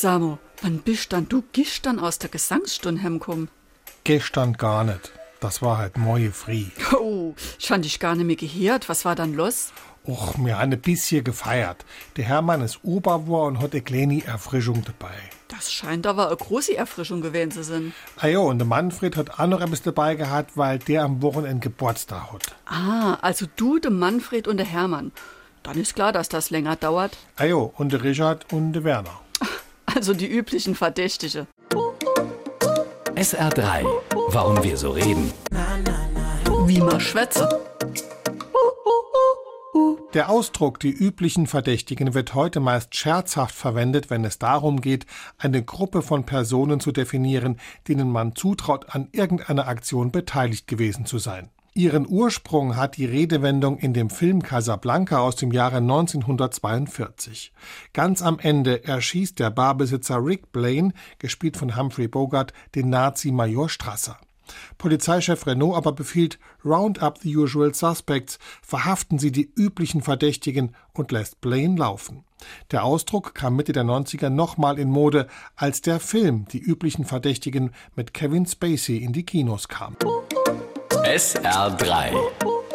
Samo, wann bist dann du gestern aus der Gesangsstunde heimgekommen? Gestern gar nicht. Das war halt moje frei. Oh, ich fand dich gar nicht mehr gehört. Was war dann los? Och, mir haben ein bisschen gefeiert. Der Hermann ist Ober war und hat eine kleine Erfrischung dabei. Das scheint aber eine große Erfrischung gewesen zu sein. Ah jo, und der Manfred hat auch noch etwas dabei gehabt, weil der am Wochenende Geburtstag hat. Ah, also du, der Manfred und der Hermann. Dann ist klar, dass das länger dauert. Ah jo, und der Richard und der Werner. Also die üblichen Verdächtige. SR3. Warum wir so reden. Wie man schwätze. Der Ausdruck die üblichen Verdächtigen wird heute meist scherzhaft verwendet, wenn es darum geht, eine Gruppe von Personen zu definieren, denen man zutraut, an irgendeiner Aktion beteiligt gewesen zu sein. Ihren Ursprung hat die Redewendung in dem Film Casablanca aus dem Jahre 1942. Ganz am Ende erschießt der Barbesitzer Rick Blaine, gespielt von Humphrey Bogart, den Nazi Major Strasser. Polizeichef Renault aber befiehlt Round up the usual suspects, verhaften Sie die üblichen Verdächtigen und lässt Blaine laufen. Der Ausdruck kam Mitte der 90er nochmal in Mode, als der Film Die üblichen Verdächtigen mit Kevin Spacey in die Kinos kam. SR3.